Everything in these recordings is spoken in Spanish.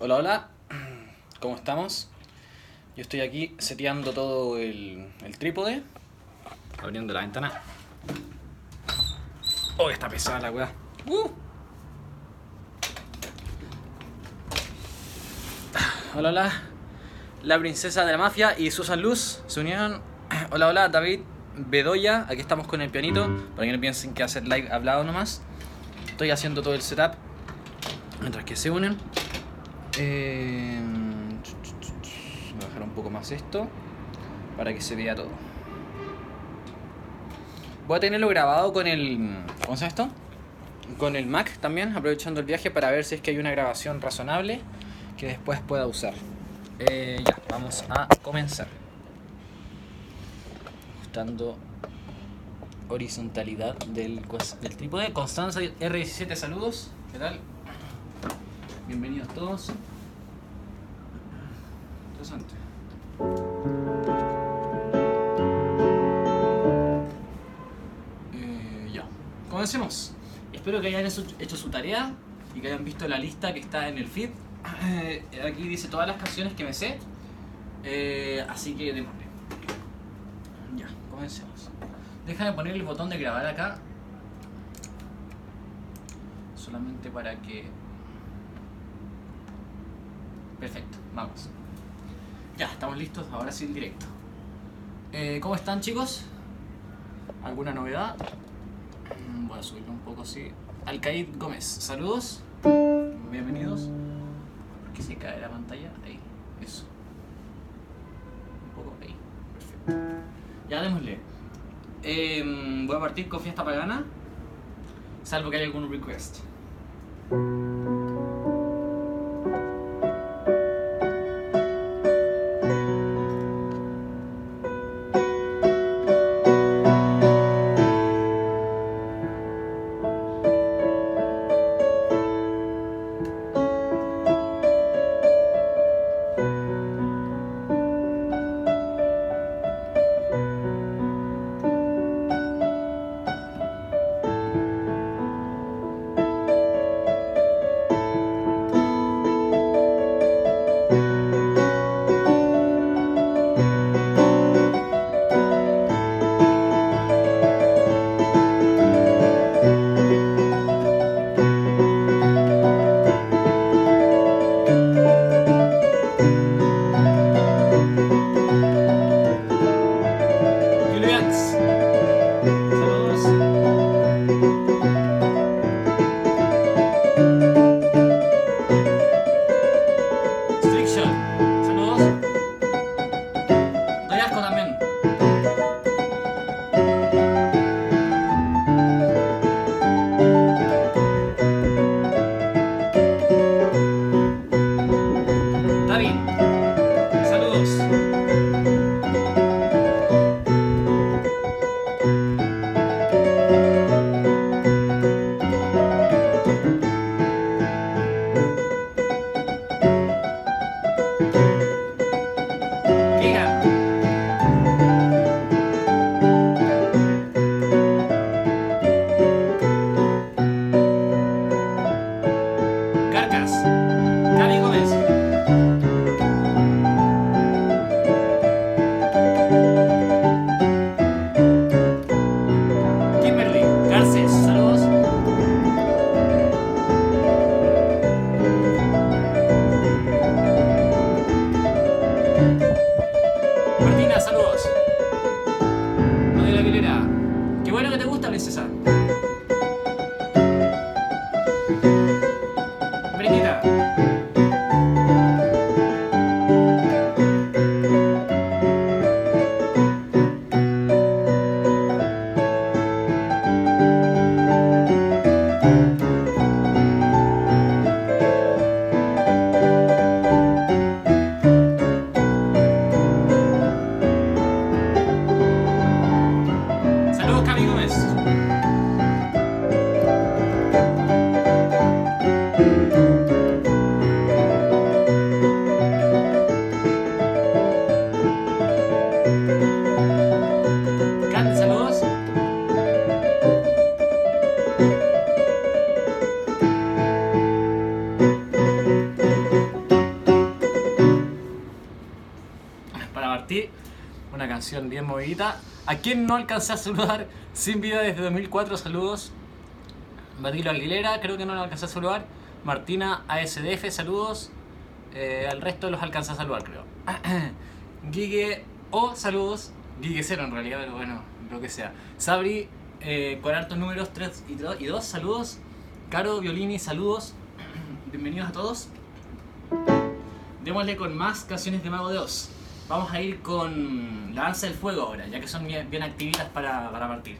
Hola, hola. ¿Cómo estamos? Yo estoy aquí seteando todo el, el trípode. Abriendo la ventana. Oh, está pesada la weá. Uh. Hola, hola. La princesa de la mafia y Susan Luz se unieron. Hola, hola, David Bedoya. Aquí estamos con el pianito. Para que no piensen que hacer live hablado nomás. Estoy haciendo todo el setup. Mientras que se unen. Eh, voy a bajar un poco más esto. Para que se vea todo. Voy a tenerlo grabado con el. ¿Cómo se esto? Con el Mac también, aprovechando el viaje para ver si es que hay una grabación razonable que después pueda usar. Eh, ya, vamos a comenzar. Ajustando horizontalidad del, del trípode. Constanza R17, saludos. ¿Qué tal? Bienvenidos todos. Interesante. Eh, ya, comencemos. Espero que hayan hecho, su tarea y que hayan visto la lista que está en el feed. Eh, aquí dice todas las canciones que me sé. Eh, así que démosle. Ya, comencemos. Déjame poner el botón de grabar acá. Solamente para que... Perfecto, vamos. Ya, estamos listos. Ahora sí el directo. Eh, ¿Cómo están chicos? ¿Alguna novedad? Mm, Voy a subirlo un poco así. Alcaid Gómez, saludos. Bienvenidos. ¿Por qué se cae la pantalla? Ahí, eso. Un poco ahí. Perfecto. Ya démosle. Em, voy a partir con fiesta pagana. Salvo que haya algún request. ¿A quién no alcancé a saludar? Sin vida desde 2004, saludos. Badilo Aguilera, creo que no lo alcancé a saludar. Martina ASDF, saludos. Eh, al resto los alcancé a saludar, creo. Gigue O, saludos. Gigue Cero en realidad, pero bueno, lo que sea. Sabri, eh, con altos números 3 y 2, saludos. Caro Violini, saludos. Bienvenidos a todos. Démosle con más canciones de Mago de Oz. Vamos a ir con la danza del fuego ahora, ya que son bien, bien activitas para, para partir.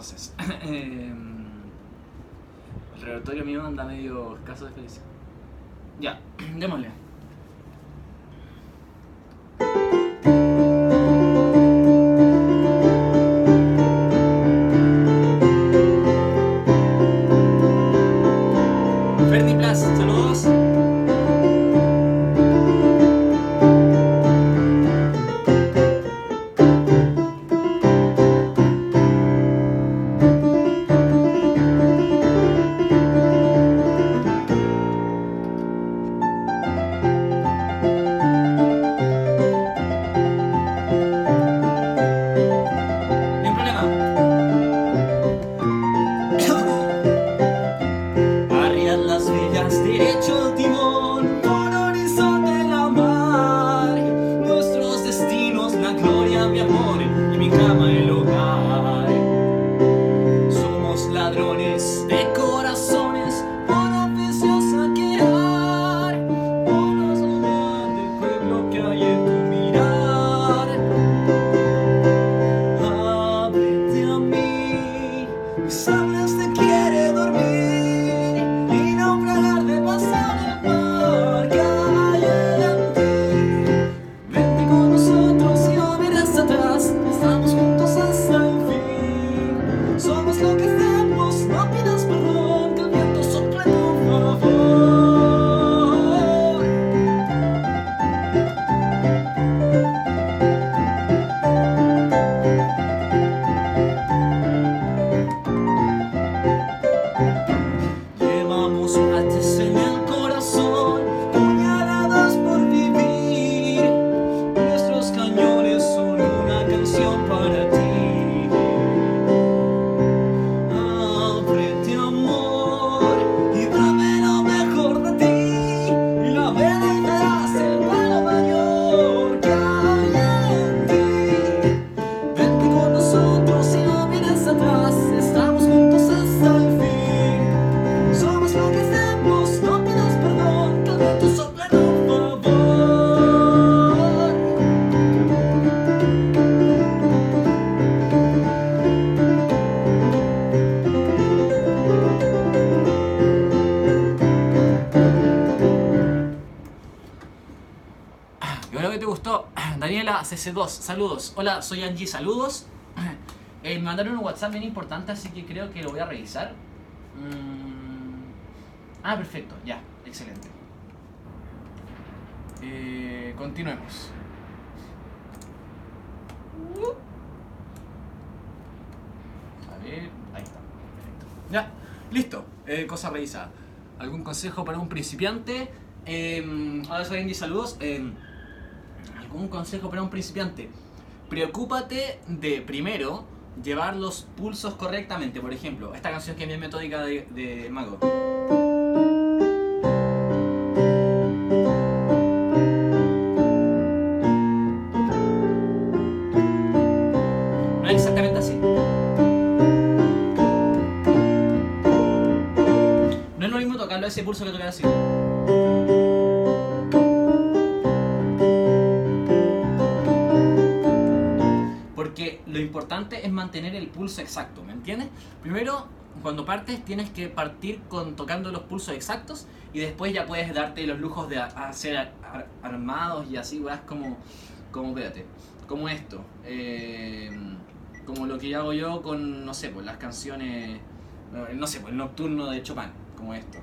Entonces. CC2, saludos. Hola, soy Angie, saludos. Eh, me mandaron un WhatsApp bien importante, así que creo que lo voy a revisar. Mm. Ah, perfecto, ya, excelente. Eh, continuemos. A ver, ahí está. Perfecto. Ya, listo. Eh, cosa revisada. ¿Algún consejo para un principiante? Eh, ahora soy Angie, saludos. Eh, ¿Algún consejo para un principiante? Preocúpate de primero llevar los pulsos correctamente. Por ejemplo, esta canción que es bien metódica de, de Mago. No es exactamente así. No es lo mismo tocarlo a ese pulso que tocar así. Es mantener el pulso exacto, ¿me entiendes? Primero, cuando partes tienes que partir con tocando los pulsos exactos y después ya puedes darte los lujos de hacer ar- ar- armados y así, weas, como, como, espérate, como esto. eh, como lo que hago yo con, no sé, pues las canciones, no sé, pues el nocturno de Chopin, como esto.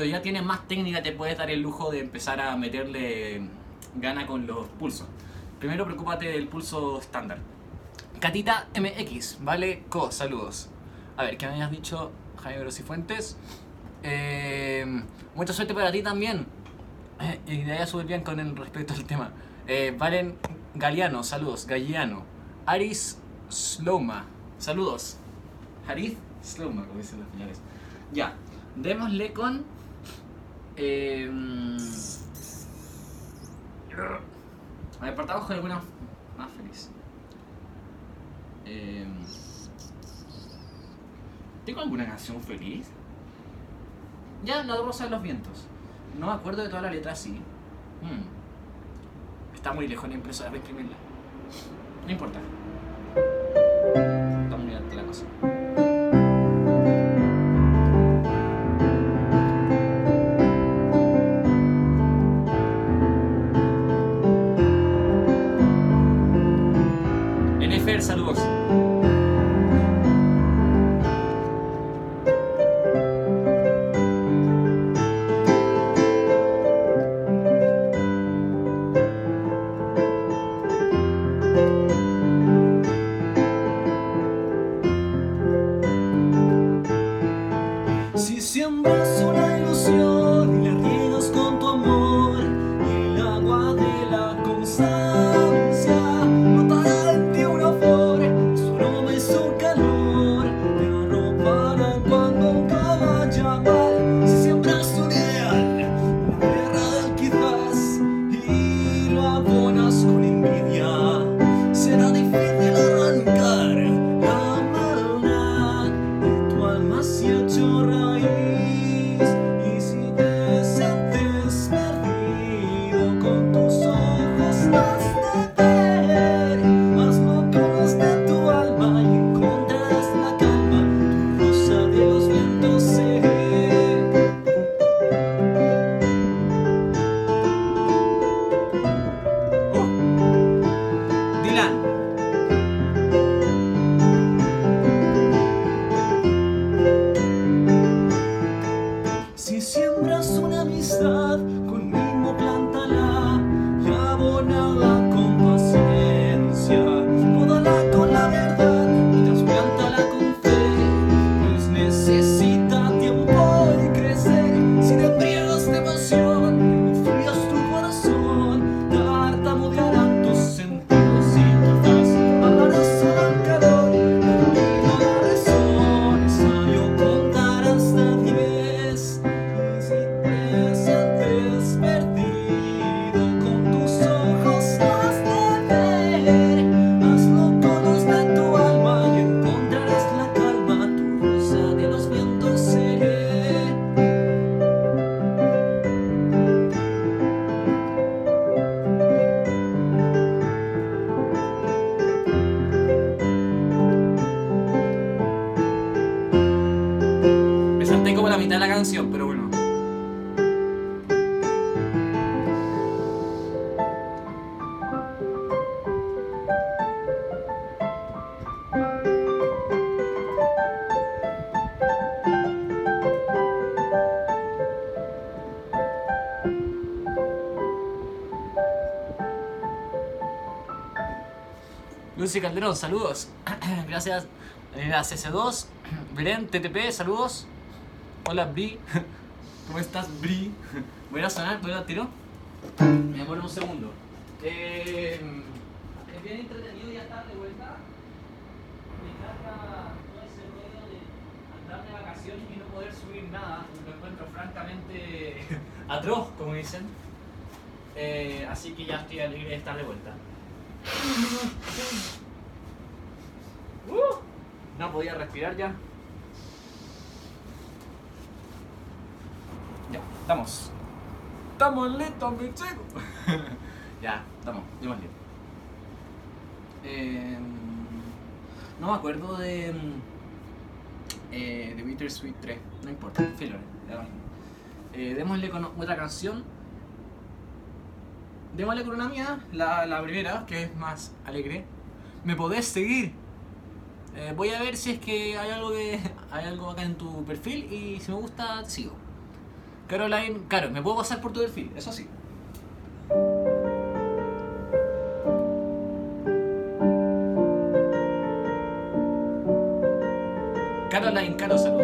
Cuando ya tienes más técnica te puedes dar el lujo de empezar a meterle gana con los pulsos. Primero preocúpate del pulso estándar. Catita MX, vale, co, saludos. A ver, ¿qué me habías dicho Jaime Grosifuentes? Eh, mucha suerte para ti también. Eh, y de ahí a subir bien con el respecto al tema. Eh, Valen Galeano, saludos. Galliano. Aris Sloma, saludos. Haris Sloma, como dicen los señores. Ya, démosle con. Eh, partamos con alguna más feliz. Eh, ¿Tengo alguna canción feliz? Ya, La Rosa de los Vientos. No me acuerdo de toda la letra así. Hmm. Está muy lejos la impresora para imprimirla. No importa. Está muy alta la cosa. Lucy Calderón, saludos. Gracias. Eh, a CC2. Belén, TTP, saludos. Hola, Bri. ¿Cómo estás, Bri? Voy a sonar, voy a tiro. Me demoro un segundo. Eh, es bien entretenido ya estar de vuelta. Me encanta todo ese rollo de andar de vacaciones y no poder subir nada. Lo encuentro francamente atroz, como dicen. Eh, así que ya estoy alegre de estar de vuelta. Podía respirar ya. Ya, estamos. Estamos listos, mi chico. ya, estamos, démosle. Eh, no me acuerdo de. Eh, de Bittersweet 3, no importa. Eh, démosle con otra canción. Démosle con una mía, la, la primera, que es más alegre. ¿Me podés seguir? Eh, voy a ver si es que hay algo que hay algo acá en tu perfil y si me gusta sigo. Caroline, claro, me puedo pasar por tu perfil, eso sí. Caroline, Caro, saludos.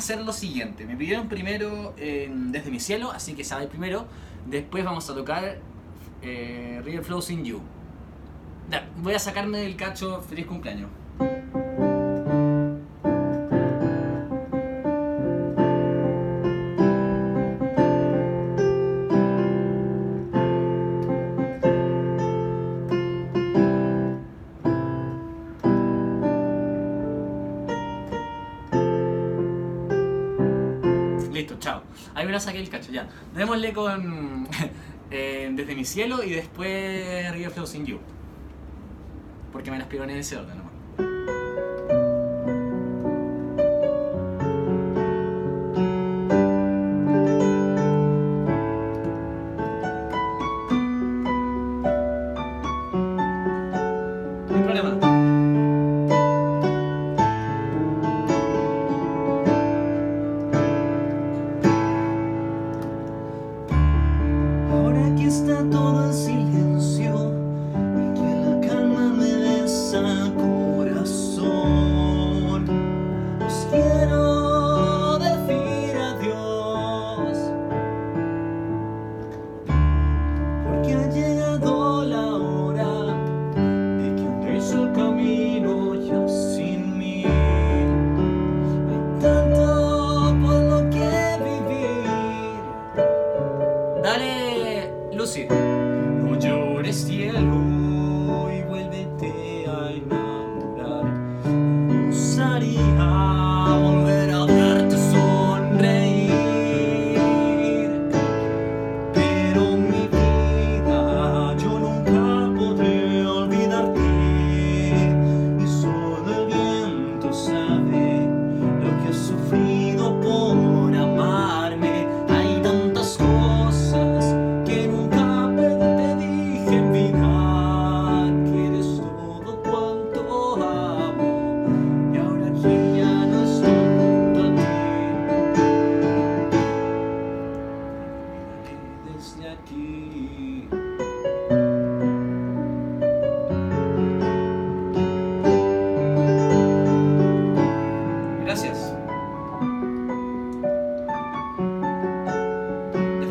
hacer lo siguiente. Me pidieron primero Desde mi cielo, así que sabe primero. Después vamos a tocar eh, River Flows in You. Voy a sacarme del cacho Feliz cumpleaños. pero saqué el cacho, ya. Démosle con eh, Desde mi cielo y después River Flows in You. Porque me las pido en ese orden nomás.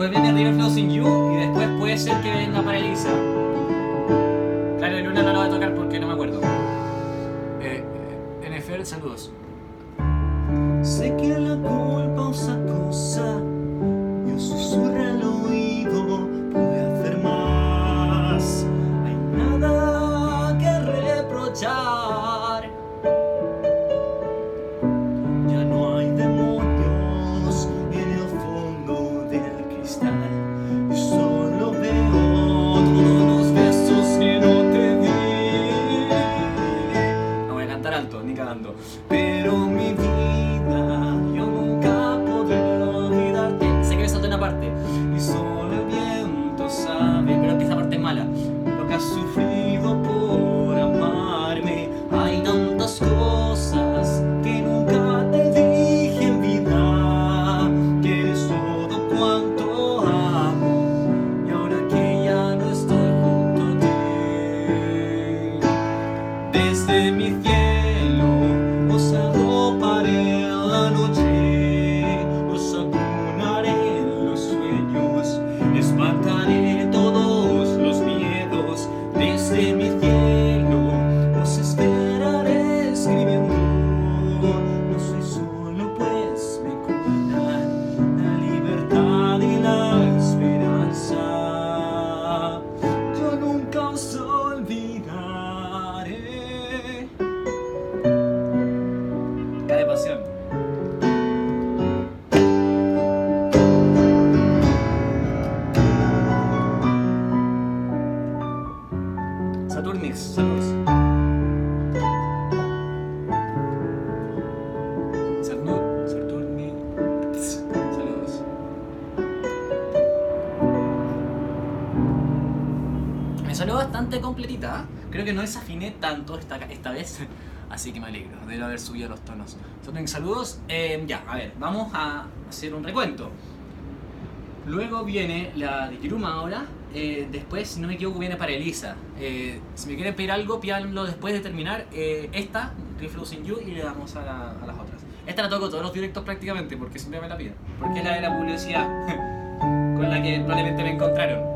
después viene River Flossing You y después puede ser que venga para Elisa. Claro, el Luna no lo va a tocar porque no me acuerdo. Eh, NFL, saludos. Sé que la culpa usa cosa, yo susurra al oído. completita. Creo que no desafiné tanto esta, esta vez. Así que me alegro de haber subido los tonos. Son saludos. Em, ya, a ver, vamos a hacer un recuento. Luego viene la de Kiruma ahora. Eh, después, si no me equivoco, viene para Elisa. Eh, si me quieren pedir algo, pídanlo después de terminar eh, esta, Reflow You, y le damos a, a, las otras. Esta la toco todos los directos prácticamente, porque siempre me la piden. Porque es la de la publicidad, con la que probablemente me encontraron.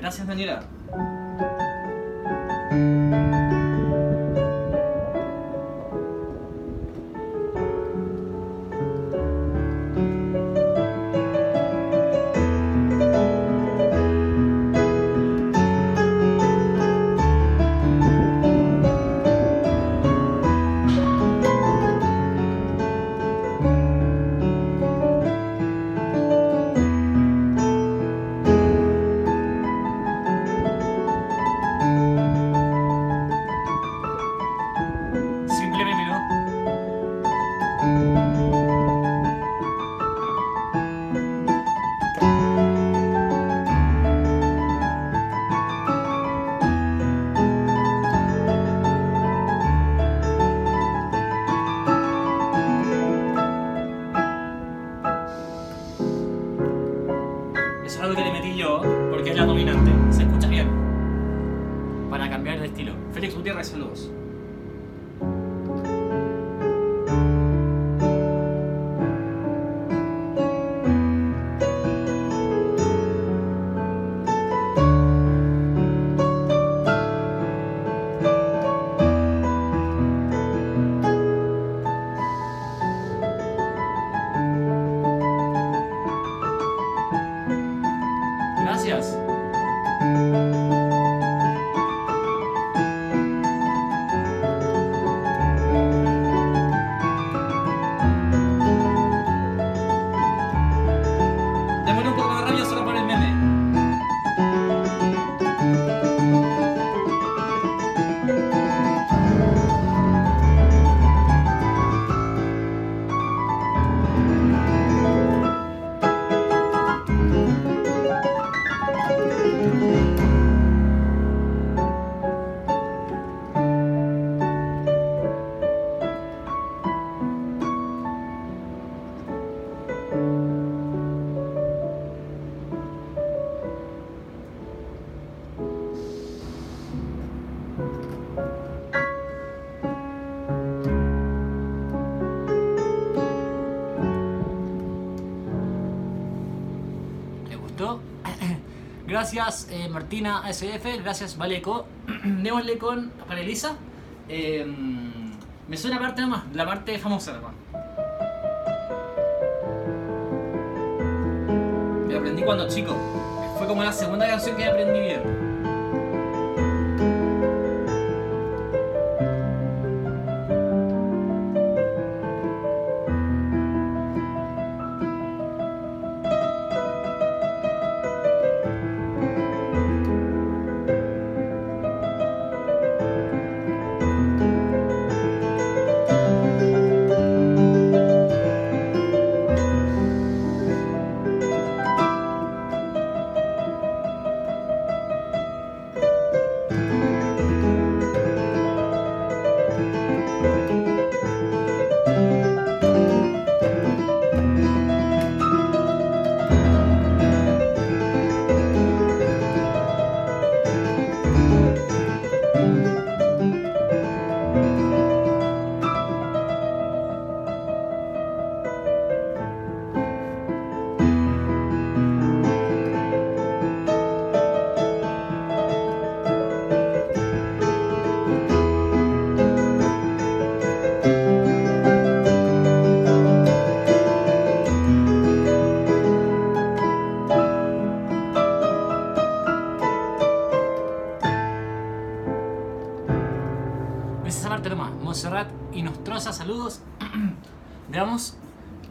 Gracias, Daniela. Gracias eh, Martina ASF, gracias Valeco. Démosle con para Elisa. Eh, me suena parte nomás, la parte famosa nomás. Me aprendí cuando chico. Fue como la segunda canción que aprendí bien.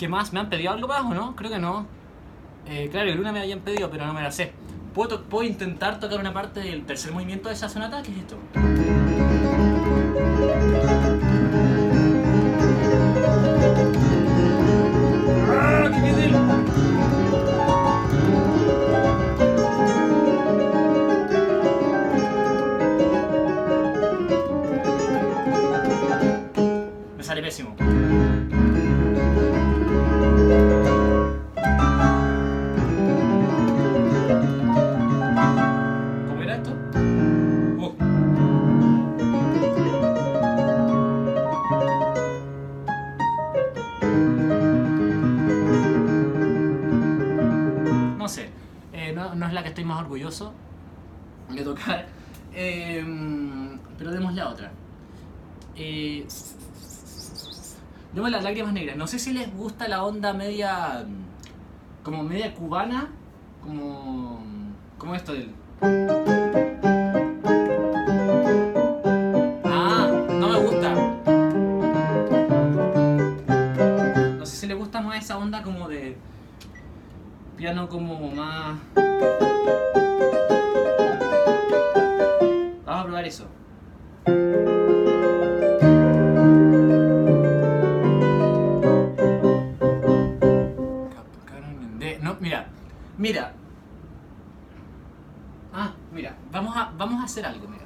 Más? ¿Me han pedido algo más o no? Creo que no. Eh, claro, el Luna me habían pedido, pero no me la sé. ¿Puedo, ¿Puedo intentar tocar una parte del tercer movimiento de esa sonata? ¿Qué es esto? Las lágrimas negras. No sé si les gusta la onda media. como media cubana. Como. como esto del. Ah, no me gusta. No sé si les gusta más esa onda como de. piano como más. Vamos a, hacer algo, mira.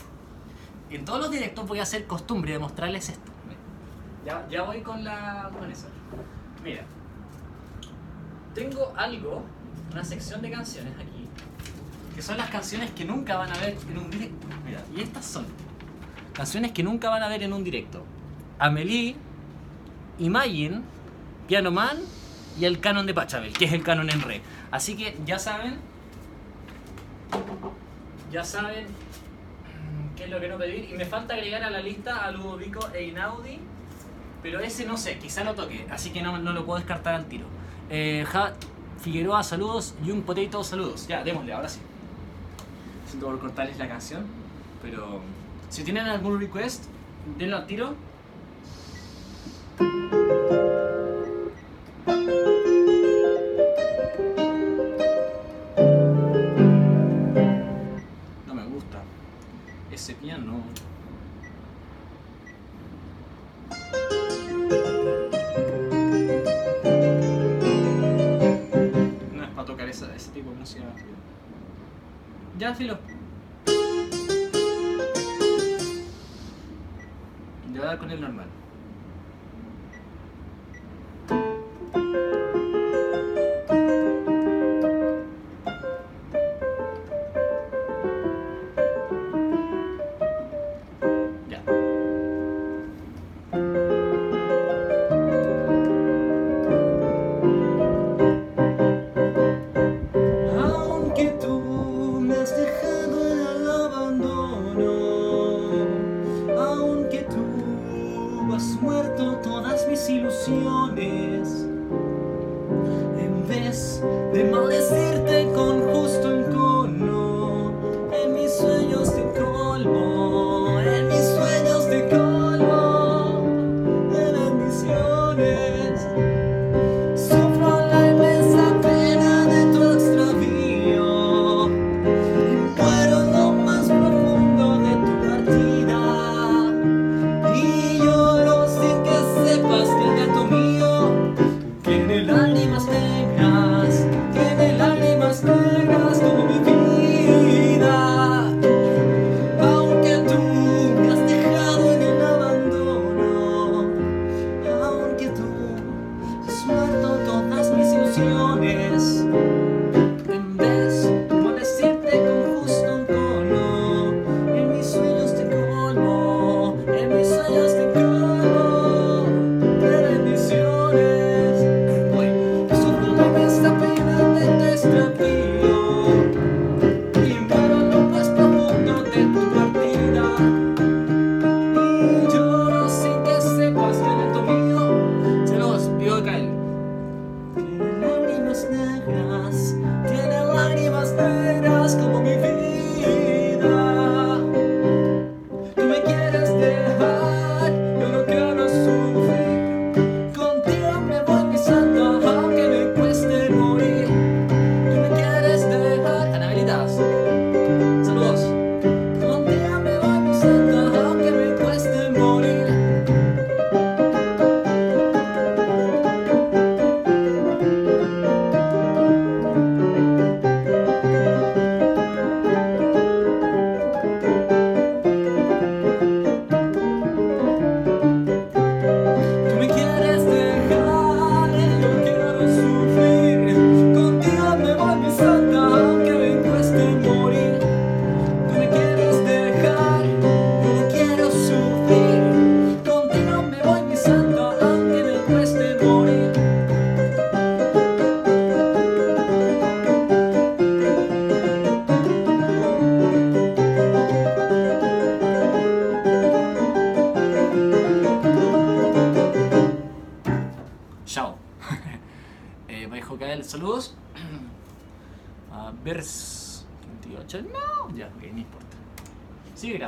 En todos los directos voy a hacer costumbre de mostrarles esto. ya voy con la con eso. Mira. Tengo algo, una sección de canciones aquí, que son las canciones que nunca van a ver en un directo. Mira, y estas son canciones que nunca van a ver en un directo. Amelie, Imagine, Piano Man y el canon de Pachabel, que es el canon en re. Así que ya saben, ya saben mm, qué es lo que no pedir. Y me falta agregar a la lista a Ludovico e Inaudi, pero ese no sé, quizá lo toque, así que no, no lo puedo descartar al tiro. Eh, Figueroa, saludos, y un Potato, saludos. Ya, démosle, ahora sí. Siento por cortarles la canción, pero si tienen algún request, denlo al tiro. Ese piano. No es para tocar ese tipo de música. Ya, filo. Le con el normal.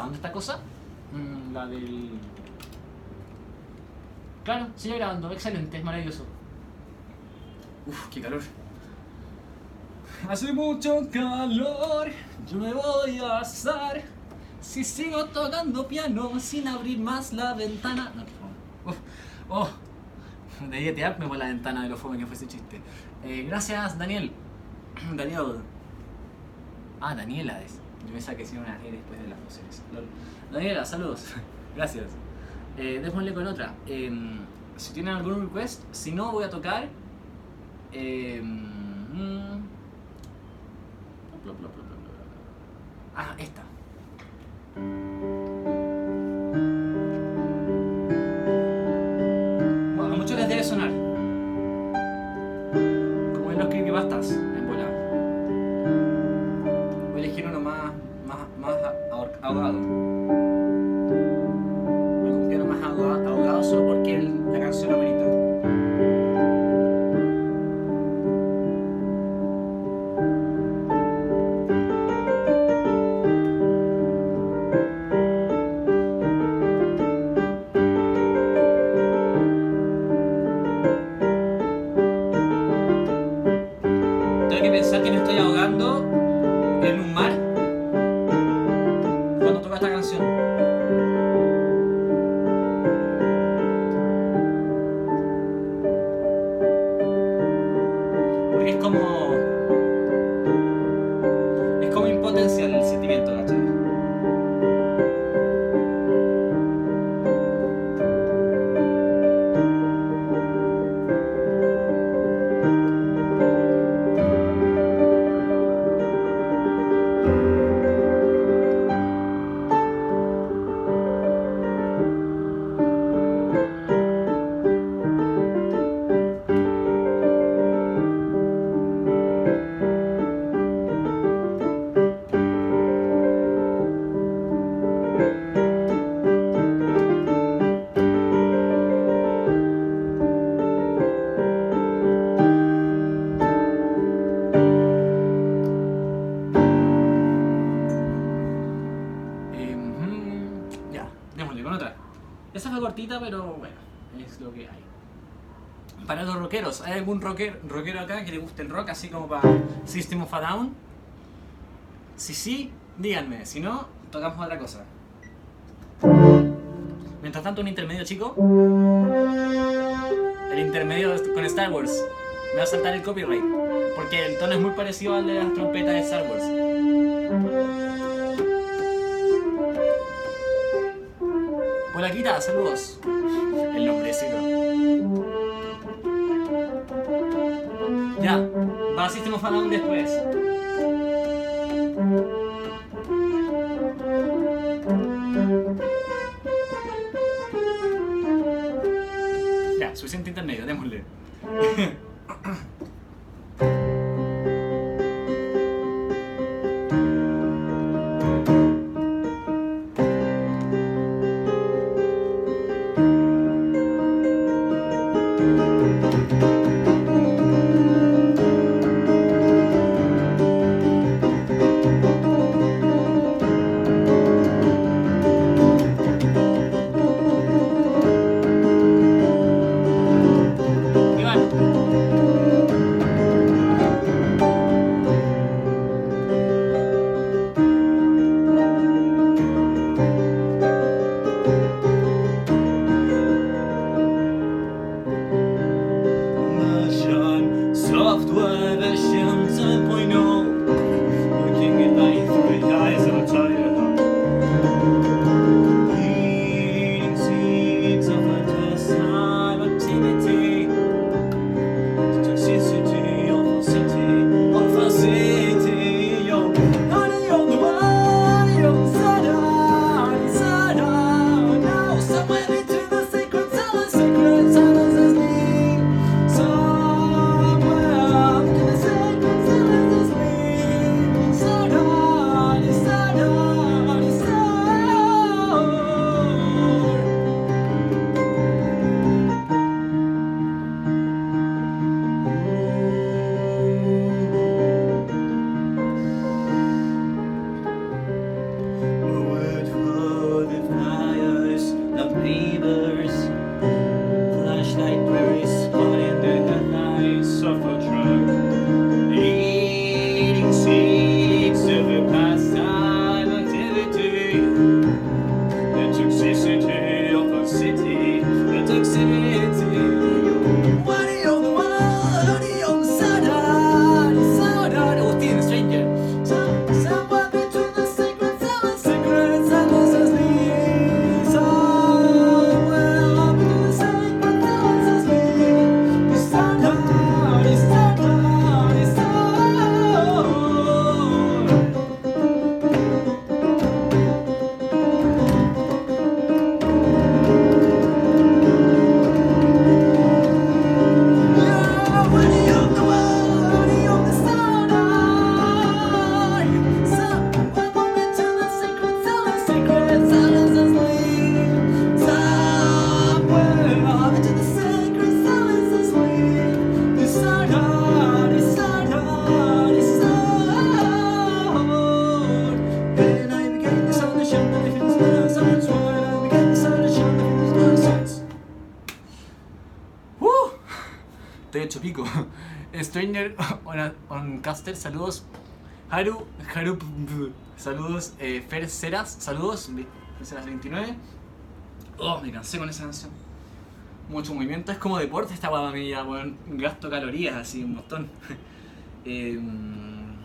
Grabando esta cosa. Mm, la del. Claro, sigue grabando, excelente, es maravilloso. Uf, qué calor. Hace mucho calor, yo me voy a asar. Si sigo tocando piano sin abrir más la ventana. No. Uf, oh, debí tirarme por la ventana de lo fome que fue ese chiste. Eh, gracias, Daniel. Daniel. Ah, Daniela es. Yo pensaba que hacía una E después de las. Lol. Daniela, saludos. Gracias. Eh, démosle con otra. Em, si tienen algún request, si no, voy a tocar. em, mm. Ah, esta. Esa fue cortita, pero bueno, es lo que hay. Para los rockeros, ¿hay algún rocker, rockero acá que le guste el rock, así como para System of a Down? Si sí, díganme, si no, tocamos otra cosa. Mientras tanto, un intermedio chico. El intermedio con Star Wars. Me va a saltar el copyright. Porque el tono es muy parecido al de las trompetas de Star Wars. Polaquita, saludos. El nombrecito. Ya, va System of a después. On, Caster, saludos. Haru, Haru, saludos. Eh, Fer Ceras, saludos. Fer Ceras 29. Oh, me cansé con esa canción. Mucho movimiento, es como deporte esta guapa mía, weón. Gasto calorías así, un montón. Em,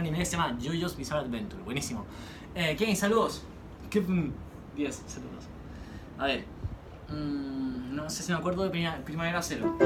anime que se llama JoJo's Bizarre Adventure. Buenísimo. Eh, Kenny, saludos. ¿Qué? mm, 10, saludos. A ver. mm, no sé si me acuerdo de Prima- Primavera Cero.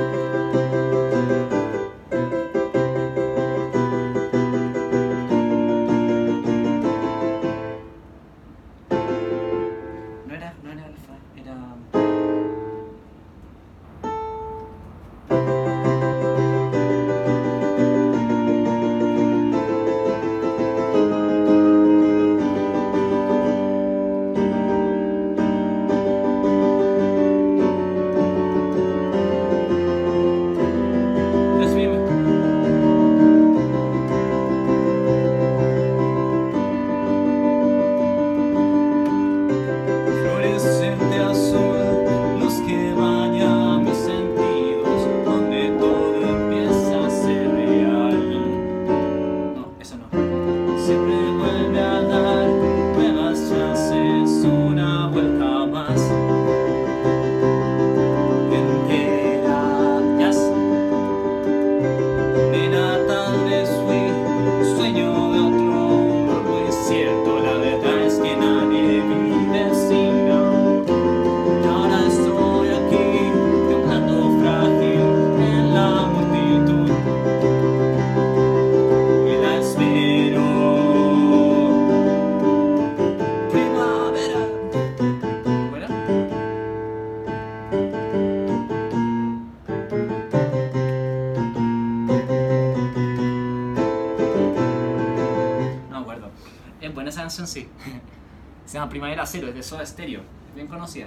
Llama Primavera Cero, es de Soda Stereo. Bien conocida.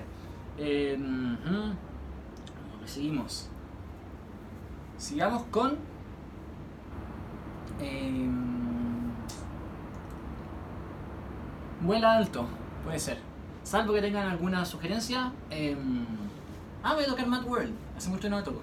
Eh, ujú. Seguimos. Sigamos con. eh, vuela alto, puede ser. Salvo que tengan alguna sugerencia. eh, ah, voy a tocar Mad World. Hace mucho no me toco.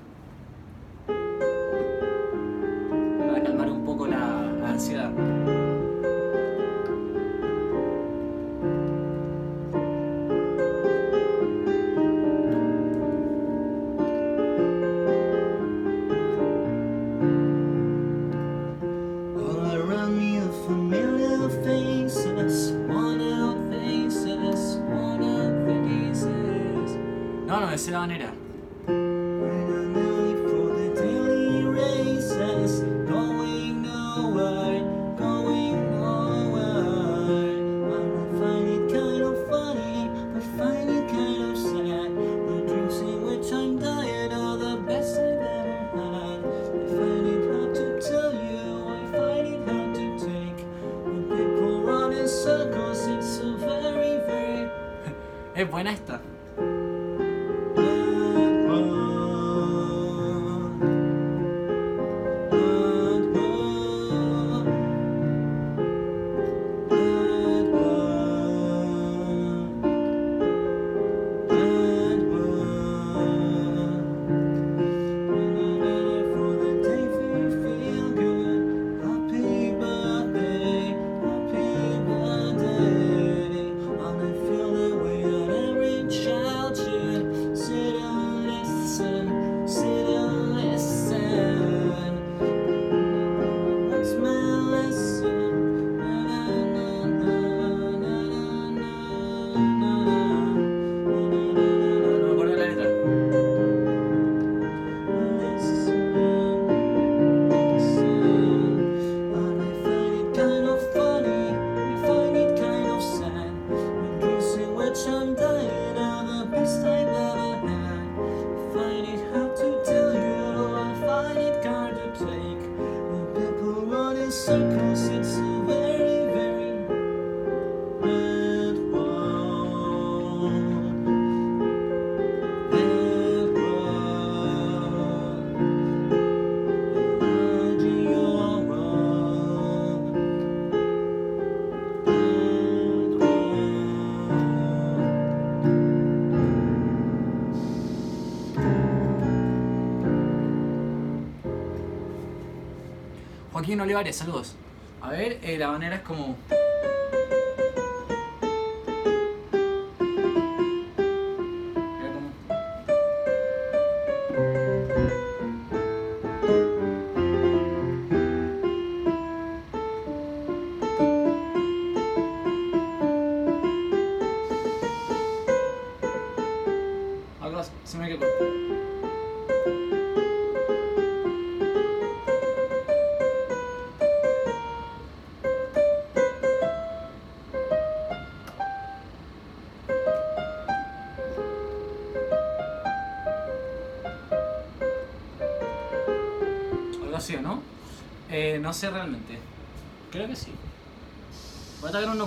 Joaquín Olivares, saludos. A ver, eh, la banera es como...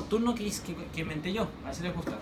nocturno que, que, que inventé yo. Así les gusta.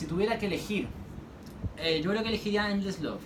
si tuviera que elegir, eh, yo creo que elegiría Endless Love.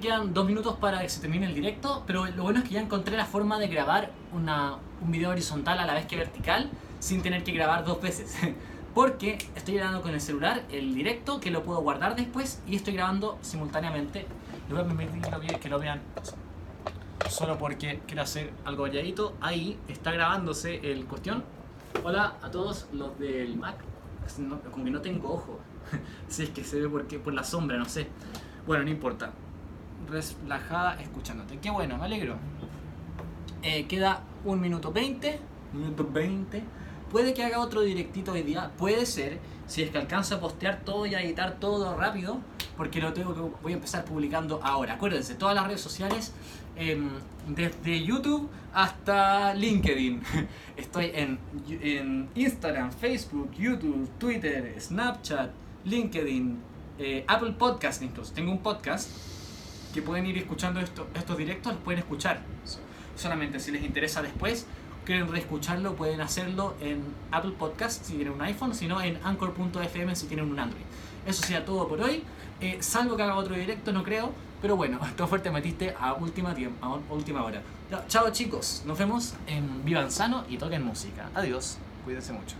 Quedan dos minutos para que se termine el directo, pero lo bueno es que ya encontré la forma de grabar una, un video horizontal a la vez que vertical sin tener que grabar dos veces. Porque estoy grabando con el celular el directo que lo puedo guardar después y estoy grabando simultáneamente. Les voy a permitir que lo vean- solo porque quiero hacer algo variadito. Ahí está grabándose el cuestión. Hola a todos los del Mac. No- como que no tengo ojo. si es que se ve porque, por la sombra, no sé. Bueno, no importa. Relajada escuchándote. Qué bueno, me alegro. Eh, queda un minuto 20. Minuto 20. Puede que haga otro directito hoy día. Puede ser. Si es que alcanzo a postear todo y a editar todo rápido. Porque lo tengo que voy a empezar publicando ahora. Acuérdense, todas las redes sociales. em, desde YouTube hasta LinkedIn. Estoy en, en Instagram, Facebook, YouTube, Twitter, Snapchat, LinkedIn, eh, Apple Podcast incluso. Tengo un podcast que pueden ir escuchando esto- estos directos, los pueden escuchar. Solamente si les interesa después, quieren reescucharlo, pueden hacerlo en Apple Podcast si tienen un iPhone, sino en Anchor.fm si tienen un Android. Eso sería todo por hoy. Eh, salvo que haga otro directo, no creo. Pero bueno, todo fuerte metiste a última, a última hora. Chao chicos, nos vemos en Vivan Sano y toquen música. Adiós, cuídense mucho.